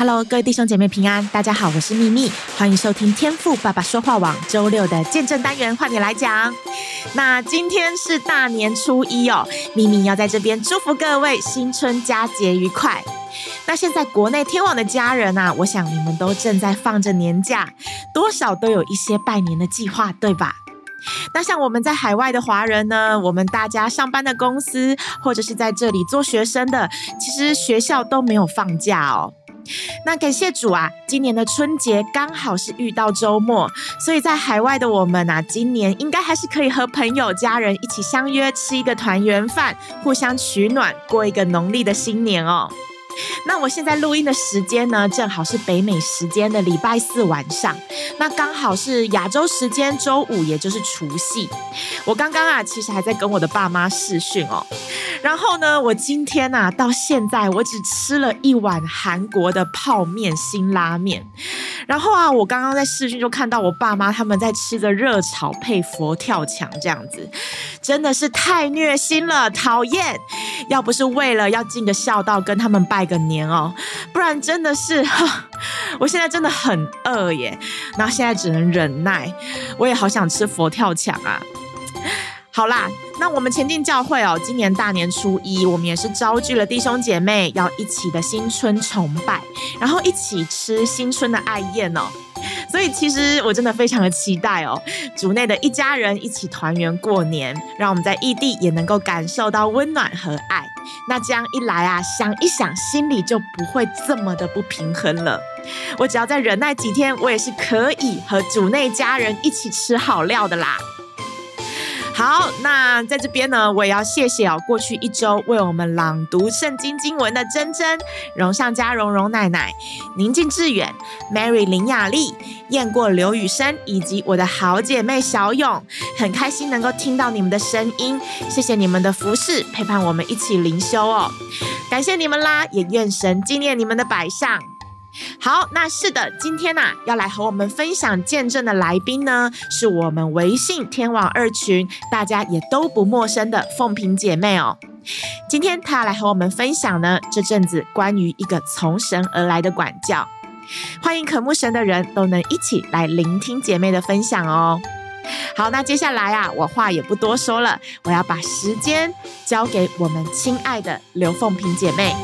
Hello，各位弟兄姐妹平安，大家好，我是秘密，欢迎收听天赋爸爸说话网周六的见证单元，换你来讲。那今天是大年初一哦，秘密要在这边祝福各位新春佳节愉快。那现在国内天网的家人啊，我想你们都正在放着年假，多少都有一些拜年的计划，对吧？那像我们在海外的华人呢，我们大家上班的公司，或者是在这里做学生的，其实学校都没有放假哦。那感谢主啊，今年的春节刚好是遇到周末，所以在海外的我们啊，今年应该还是可以和朋友、家人一起相约吃一个团圆饭，互相取暖，过一个农历的新年哦。那我现在录音的时间呢，正好是北美时间的礼拜四晚上，那刚好是亚洲时间周五，也就是除夕。我刚刚啊，其实还在跟我的爸妈试训哦。然后呢，我今天啊，到现在我只吃了一碗韩国的泡面辛拉面。然后啊，我刚刚在视讯就看到我爸妈他们在吃着热炒配佛跳墙这样子，真的是太虐心了，讨厌！要不是为了要尽个孝道跟他们拜个年哦，不然真的是，我现在真的很饿耶。然后现在只能忍耐，我也好想吃佛跳墙啊。好啦，那我们前进教会哦，今年大年初一，我们也是招聚了弟兄姐妹，要一起的新春崇拜，然后一起吃新春的爱宴哦。所以其实我真的非常的期待哦，主内的一家人一起团圆过年，让我们在异地也能够感受到温暖和爱。那这样一来啊，想一想，心里就不会这么的不平衡了。我只要再忍耐几天，我也是可以和主内家人一起吃好料的啦。好，那在这边呢，我也要谢谢哦，过去一周为我们朗读圣经经文的珍珍、荣上加荣荣奶奶、宁静致远、Mary 林雅丽、雁过刘雨生，以及我的好姐妹小勇，很开心能够听到你们的声音，谢谢你们的服侍，陪伴我们一起灵修哦，感谢你们啦，也愿神纪念你们的摆上。好，那是的，今天呐、要来和我们分享见证的来宾呢，是我们微信天网二群大家也都不陌生的凤萍姐妹哦。今天她要来和我们分享呢，这阵子关于一个从神而来的管教。欢迎渴慕神的人都能一起来聆听姐妹的分享哦。好，那接下来啊，我话也不多说了，我要把时间交给我们亲爱的刘凤萍姐妹。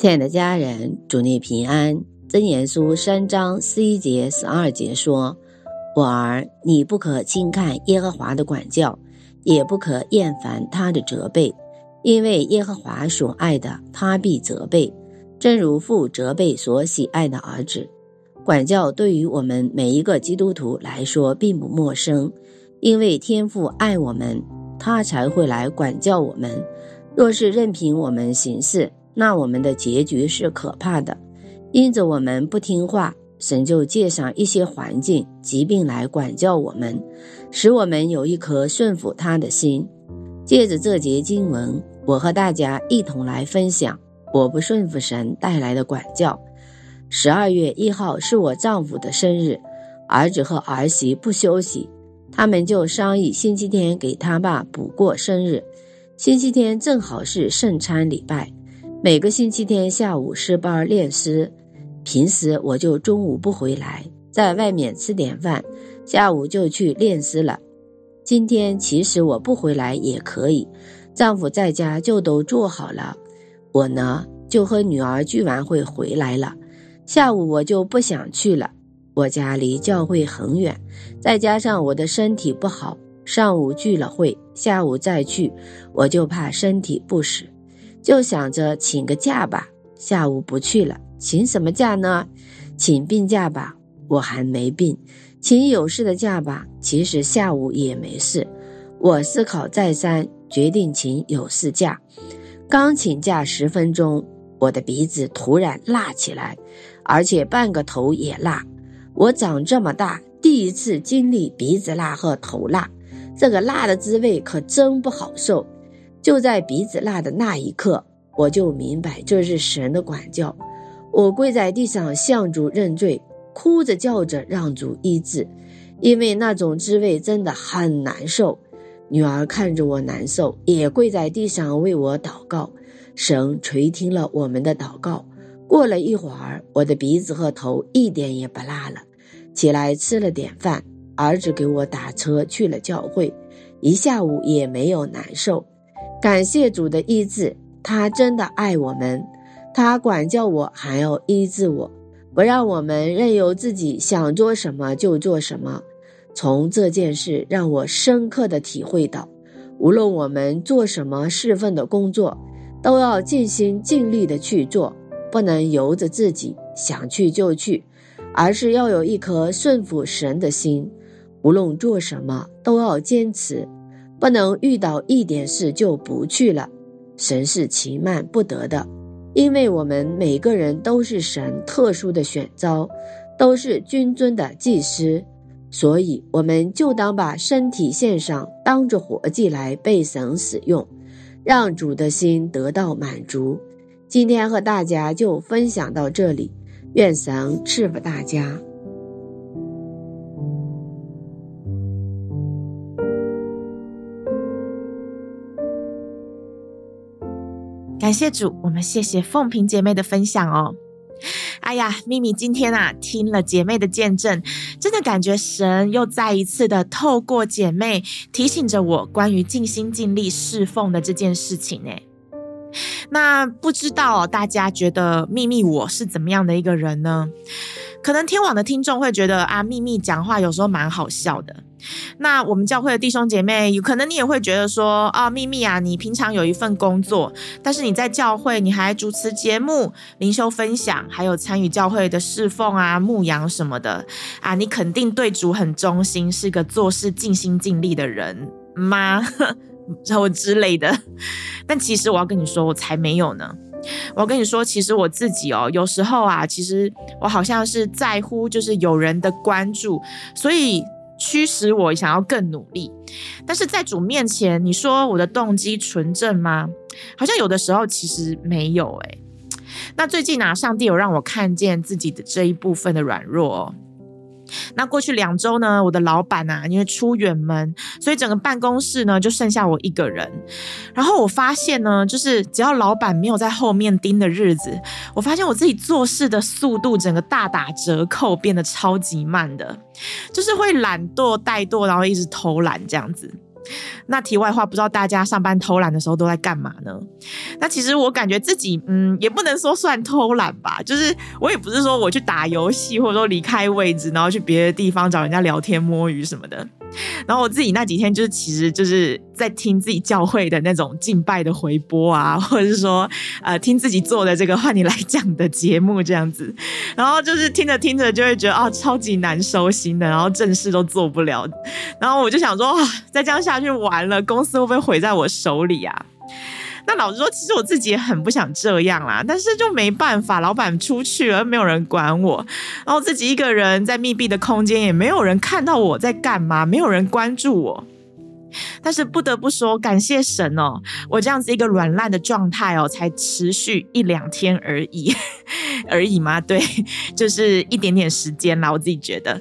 亲爱的家人，主内平安。箴言书三章十一节、十二节说：“我儿，你不可轻看耶和华的管教，也不可厌烦他的责备，因为耶和华所爱的，他必责备，正如父责备所喜爱的儿子。管教对于我们每一个基督徒来说并不陌生，因为天父爱我们，他才会来管教我们。若是任凭我们行事，那我们的结局是可怕的，因着我们不听话，神就借上一些环境、疾病来管教我们，使我们有一颗顺服他的心。借着这节经文，我和大家一同来分享我不顺服神带来的管教。十二月一号是我丈夫的生日，儿子和儿媳不休息，他们就商议星期天给他爸补过生日。星期天正好是圣餐礼拜。每个星期天下午诗班练诗，平时我就中午不回来，在外面吃点饭，下午就去练诗了。今天其实我不回来也可以，丈夫在家就都做好了，我呢就和女儿聚完会回来了。下午我就不想去了，我家离教会很远，再加上我的身体不好，上午聚了会，下午再去，我就怕身体不适。就想着请个假吧，下午不去了，请什么假呢？请病假吧。我还没病，请有事的假吧。其实下午也没事。我思考再三，决定请有事假。刚请假十分钟，我的鼻子突然辣起来，而且半个头也辣。我长这么大，第一次经历鼻子辣和头辣，这个辣的滋味可真不好受。就在鼻子辣的那一刻，我就明白这是神的管教。我跪在地上向主认罪，哭着叫着让主医治，因为那种滋味真的很难受。女儿看着我难受，也跪在地上为我祷告。神垂听了我们的祷告。过了一会儿，我的鼻子和头一点也不辣了。起来吃了点饭，儿子给我打车去了教会，一下午也没有难受。感谢主的医治，他真的爱我们。他管教我，还要医治我，不让我们任由自己想做什么就做什么。从这件事让我深刻的体会到，无论我们做什么侍奉的工作，都要尽心尽力的去做，不能由着自己想去就去，而是要有一颗顺服神的心。无论做什么，都要坚持，不能遇到一点事就不去了。神是轻慢不得的。因为我们每个人都是神特殊的选召，都是君尊的祭司，所以我们就当把身体献上，当着活祭来被神使用，让主的心得到满足。今天和大家就分享到这里，愿神赐福大家。感谢主，我们谢谢凤萍姐妹的分享哦。哎呀，秘密今天啊，听了姐妹的见证，真的感觉神又再一次的透过姐妹提醒着我关于尽心尽力侍奉的这件事情呢。那不知道大家觉得秘密我是怎么样的一个人呢？可能天网的听众会觉得啊，秘密讲话有时候蛮好笑的。那我们教会的弟兄姐妹，有可能你也会觉得说啊，秘密啊，你平常有一份工作，但是你在教会你还主持节目、灵修分享，还有参与教会的侍奉啊、牧羊什么的啊，你肯定对主很忠心，是个做事尽心尽力的人吗？然后之类的。但其实我要跟你说，我才没有呢。我跟你说，其实我自己哦，有时候啊，其实我好像是在乎，就是有人的关注，所以驱使我想要更努力。但是在主面前，你说我的动机纯正吗？好像有的时候其实没有诶。那最近呢，上帝有让我看见自己的这一部分的软弱哦。那过去两周呢，我的老板啊，因为出远门，所以整个办公室呢就剩下我一个人。然后我发现呢，就是只要老板没有在后面盯的日子，我发现我自己做事的速度整个大打折扣，变得超级慢的，就是会懒惰怠惰，然后一直偷懒这样子。那题外话，不知道大家上班偷懒的时候都在干嘛呢？那其实我感觉自己，嗯，也不能说算偷懒吧，就是我也不是说我去打游戏，或者说离开位置，然后去别的地方找人家聊天摸鱼什么的。然后我自己那几天就是，其实就是在听自己教会的那种敬拜的回播啊，或者是说，呃，听自己做的这个换你来讲的节目这样子。然后就是听着听着就会觉得啊，超级难收心的，然后正事都做不了。然后我就想说，哇，再这样下去完了，公司会不会毁在我手里啊？那老实说，其实我自己也很不想这样啦，但是就没办法，老板出去了，没有人管我，然后自己一个人在密闭的空间，也没有人看到我在干嘛，没有人关注我。但是不得不说，感谢神哦，我这样子一个软烂的状态哦，才持续一两天而已，而已吗？对，就是一点点时间啦，我自己觉得。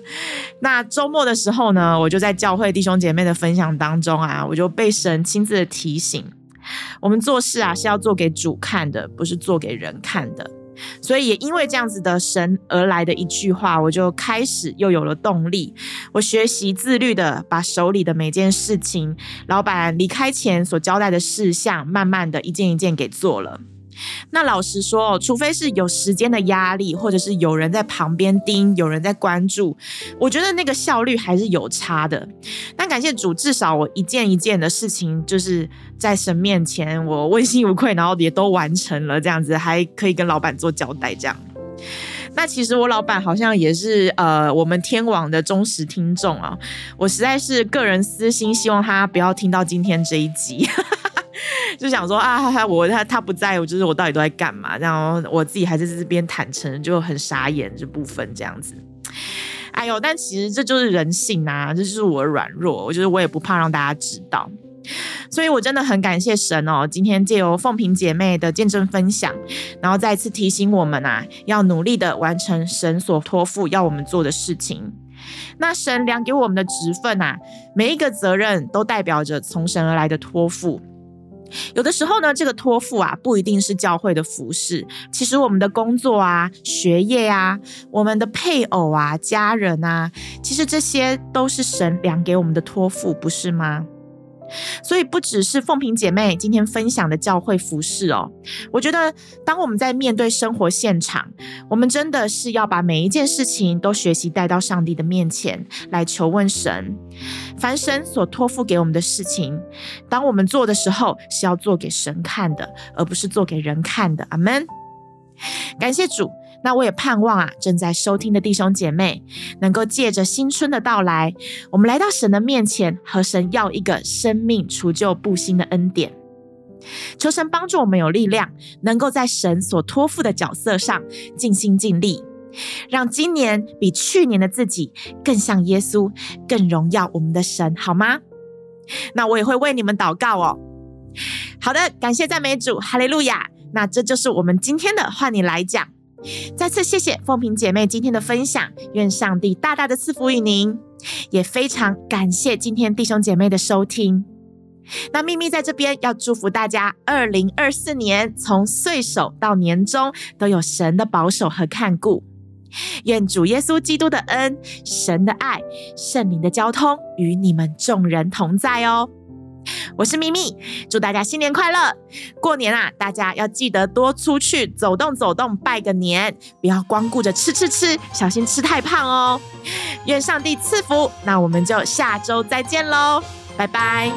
那周末的时候呢，我就在教会弟兄姐妹的分享当中啊，我就被神亲自的提醒。我们做事啊，是要做给主看的，不是做给人看的。所以也因为这样子的神而来的一句话，我就开始又有了动力。我学习自律的把手里的每件事情，老板离开前所交代的事项，慢慢的一件一件给做了。那老实说，除非是有时间的压力，或者是有人在旁边盯，有人在关注，我觉得那个效率还是有差的。但感谢主，至少我一件一件的事情，就是在神面前，我问心无愧，然后也都完成了，这样子还可以跟老板做交代，这样。那其实我老板好像也是呃我们天网的忠实听众啊，我实在是个人私心，希望他不要听到今天这一集，就想说啊，我他他不在，我就是我到底都在干嘛？然后我自己还在这边坦诚，就很傻眼这部分这样子。哎呦，但其实这就是人性啊，这就是我的软弱，我觉得我也不怕让大家知道。所以，我真的很感谢神哦！今天借由凤萍姐妹的见证分享，然后再次提醒我们啊，要努力的完成神所托付要我们做的事情。那神量给我们的职分啊，每一个责任都代表着从神而来的托付。有的时候呢，这个托付啊，不一定是教会的服饰，其实我们的工作啊、学业啊、我们的配偶啊、家人啊，其实这些都是神量给我们的托付，不是吗？所以不只是凤萍姐妹今天分享的教会服饰哦，我觉得当我们在面对生活现场，我们真的是要把每一件事情都学习带到上帝的面前来求问神。凡神所托付给我们的事情，当我们做的时候，是要做给神看的，而不是做给人看的。阿门。感谢主。那我也盼望啊，正在收听的弟兄姐妹，能够借着新春的到来，我们来到神的面前，和神要一个生命除旧布新的恩典。求神帮助我们有力量，能够在神所托付的角色上尽心尽力，让今年比去年的自己更像耶稣，更荣耀我们的神，好吗？那我也会为你们祷告哦。好的，感谢赞美主，哈利路亚。那这就是我们今天的换你来讲。再次谢谢凤萍姐妹今天的分享，愿上帝大大的赐福于您，也非常感谢今天弟兄姐妹的收听。那秘密在这边要祝福大家，二零二四年从岁首到年终都有神的保守和看顾，愿主耶稣基督的恩、神的爱、圣灵的交通与你们众人同在哦。我是咪咪，祝大家新年快乐！过年啊，大家要记得多出去走动走动，拜个年，不要光顾着吃吃吃，小心吃太胖哦。愿上帝赐福，那我们就下周再见喽，拜拜。